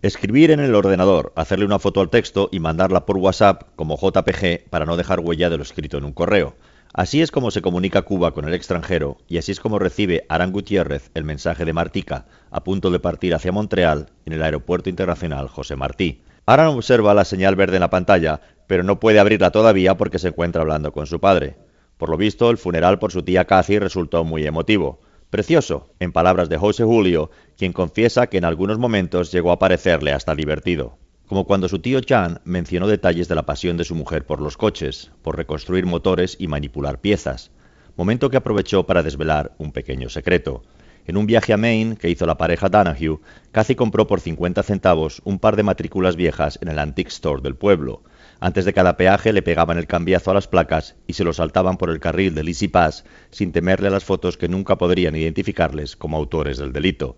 Escribir en el ordenador, hacerle una foto al texto y mandarla por WhatsApp como JPG para no dejar huella de lo escrito en un correo. Así es como se comunica Cuba con el extranjero y así es como recibe Aran Gutiérrez el mensaje de Martica, a punto de partir hacia Montreal en el Aeropuerto Internacional José Martí. Aran observa la señal verde en la pantalla, pero no puede abrirla todavía porque se encuentra hablando con su padre. Por lo visto, el funeral por su tía Cathy resultó muy emotivo. Precioso, en palabras de José Julio, quien confiesa que en algunos momentos llegó a parecerle hasta divertido. Como cuando su tío Chan mencionó detalles de la pasión de su mujer por los coches, por reconstruir motores y manipular piezas, momento que aprovechó para desvelar un pequeño secreto. En un viaje a Maine que hizo la pareja Danahue, Cathy compró por 50 centavos un par de matrículas viejas en el Antique Store del pueblo, antes de cada peaje le pegaban el cambiazo a las placas y se lo saltaban por el carril del Easy Pass sin temerle las fotos que nunca podrían identificarles como autores del delito.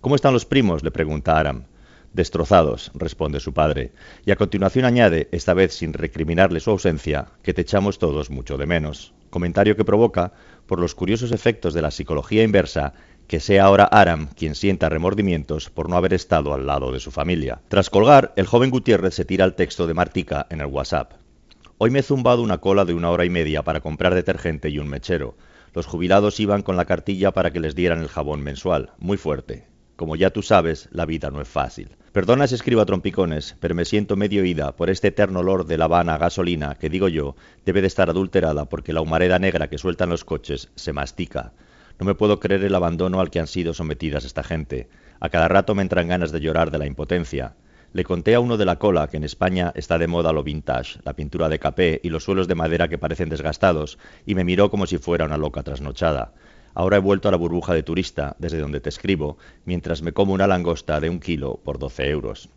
¿Cómo están los primos? le pregunta Aram. Destrozados, responde su padre, y a continuación añade, esta vez sin recriminarle su ausencia, que te echamos todos mucho de menos. Comentario que provoca, por los curiosos efectos de la psicología inversa, que sea ahora Aram quien sienta remordimientos por no haber estado al lado de su familia. Tras colgar, el joven Gutiérrez se tira el texto de Martica en el WhatsApp. Hoy me he zumbado una cola de una hora y media para comprar detergente y un mechero. Los jubilados iban con la cartilla para que les dieran el jabón mensual. Muy fuerte. Como ya tú sabes, la vida no es fácil. Perdona si escribo a trompicones, pero me siento medio ida por este eterno olor de La Habana gasolina que, digo yo, debe de estar adulterada porque la humareda negra que sueltan los coches se mastica. No me puedo creer el abandono al que han sido sometidas esta gente. A cada rato me entran ganas de llorar de la impotencia. Le conté a uno de la cola que en España está de moda lo vintage, la pintura de capé y los suelos de madera que parecen desgastados, y me miró como si fuera una loca trasnochada. Ahora he vuelto a la burbuja de turista, desde donde te escribo, mientras me como una langosta de un kilo por 12 euros.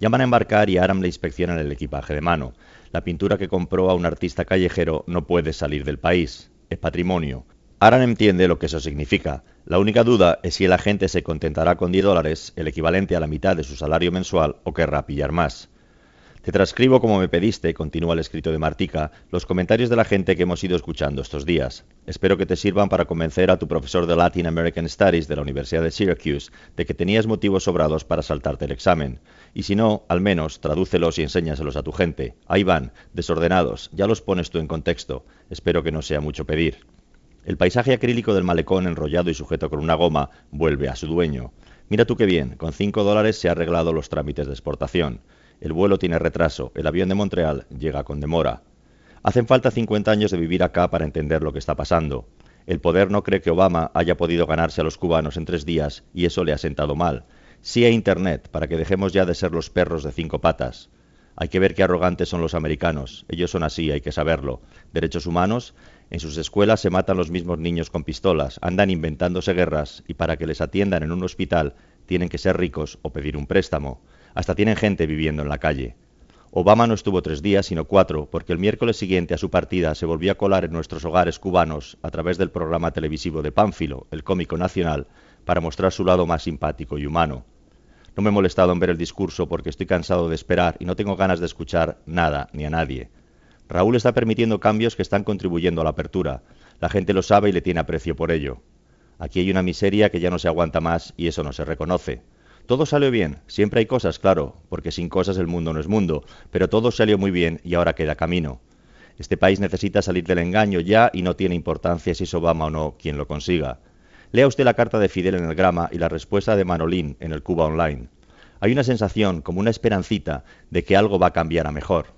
Llaman a embarcar y Aram le inspeccionan el equipaje de mano. La pintura que compró a un artista callejero no puede salir del país. Es patrimonio. Aran entiende lo que eso significa. La única duda es si el agente se contentará con 10 dólares, el equivalente a la mitad de su salario mensual, o querrá pillar más. Te transcribo como me pediste, continúa el escrito de Martica, los comentarios de la gente que hemos ido escuchando estos días. Espero que te sirvan para convencer a tu profesor de Latin American Studies de la Universidad de Syracuse de que tenías motivos sobrados para saltarte el examen. Y si no, al menos tradúcelos y enséñaselos a tu gente. Ahí van, desordenados, ya los pones tú en contexto. Espero que no sea mucho pedir. El paisaje acrílico del malecón enrollado y sujeto con una goma vuelve a su dueño. Mira tú qué bien, con cinco dólares se ha arreglado los trámites de exportación. El vuelo tiene retraso, el avión de Montreal llega con demora. Hacen falta 50 años de vivir acá para entender lo que está pasando. El poder no cree que Obama haya podido ganarse a los cubanos en tres días y eso le ha sentado mal. Sí a Internet, para que dejemos ya de ser los perros de cinco patas. Hay que ver qué arrogantes son los americanos. Ellos son así, hay que saberlo. Derechos humanos, en sus escuelas se matan los mismos niños con pistolas, andan inventándose guerras y para que les atiendan en un hospital tienen que ser ricos o pedir un préstamo. Hasta tienen gente viviendo en la calle. Obama no estuvo tres días, sino cuatro, porque el miércoles siguiente a su partida se volvió a colar en nuestros hogares cubanos a través del programa televisivo de Pánfilo, el cómico nacional, para mostrar su lado más simpático y humano. No me he molestado en ver el discurso porque estoy cansado de esperar y no tengo ganas de escuchar nada ni a nadie. Raúl está permitiendo cambios que están contribuyendo a la apertura. La gente lo sabe y le tiene aprecio por ello. Aquí hay una miseria que ya no se aguanta más y eso no se reconoce. Todo salió bien, siempre hay cosas, claro, porque sin cosas el mundo no es mundo, pero todo salió muy bien y ahora queda camino. Este país necesita salir del engaño ya y no tiene importancia si es Obama o no quien lo consiga. Lea usted la carta de Fidel en el grama y la respuesta de Manolín en el Cuba Online. Hay una sensación, como una esperancita, de que algo va a cambiar a mejor.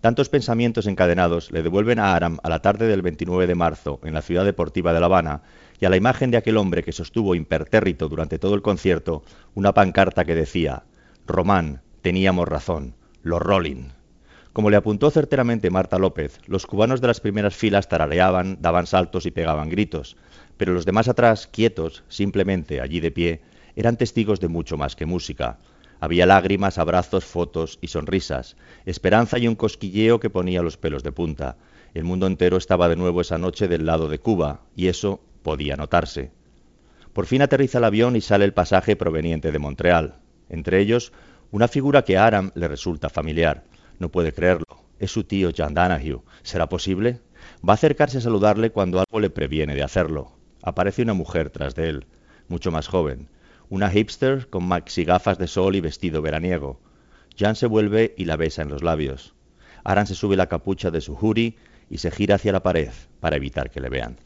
Tantos pensamientos encadenados le devuelven a Aram a la tarde del 29 de marzo en la ciudad deportiva de La Habana y a la imagen de aquel hombre que sostuvo impertérrito durante todo el concierto una pancarta que decía Román, teníamos razón, los Rolling. Como le apuntó certeramente Marta López, los cubanos de las primeras filas tarareaban, daban saltos y pegaban gritos, pero los demás atrás, quietos, simplemente allí de pie, eran testigos de mucho más que música, había lágrimas, abrazos, fotos y sonrisas, esperanza y un cosquilleo que ponía los pelos de punta. El mundo entero estaba de nuevo esa noche del lado de Cuba, y eso podía notarse. Por fin aterriza el avión y sale el pasaje proveniente de Montreal. Entre ellos, una figura que a Aram le resulta familiar. No puede creerlo. Es su tío John Danahue. ¿Será posible? Va a acercarse a saludarle cuando algo le previene de hacerlo. Aparece una mujer tras de él, mucho más joven, una hipster con maxi gafas de sol y vestido veraniego. Jan se vuelve y la besa en los labios. Aran se sube la capucha de su hoodie y se gira hacia la pared para evitar que le vean.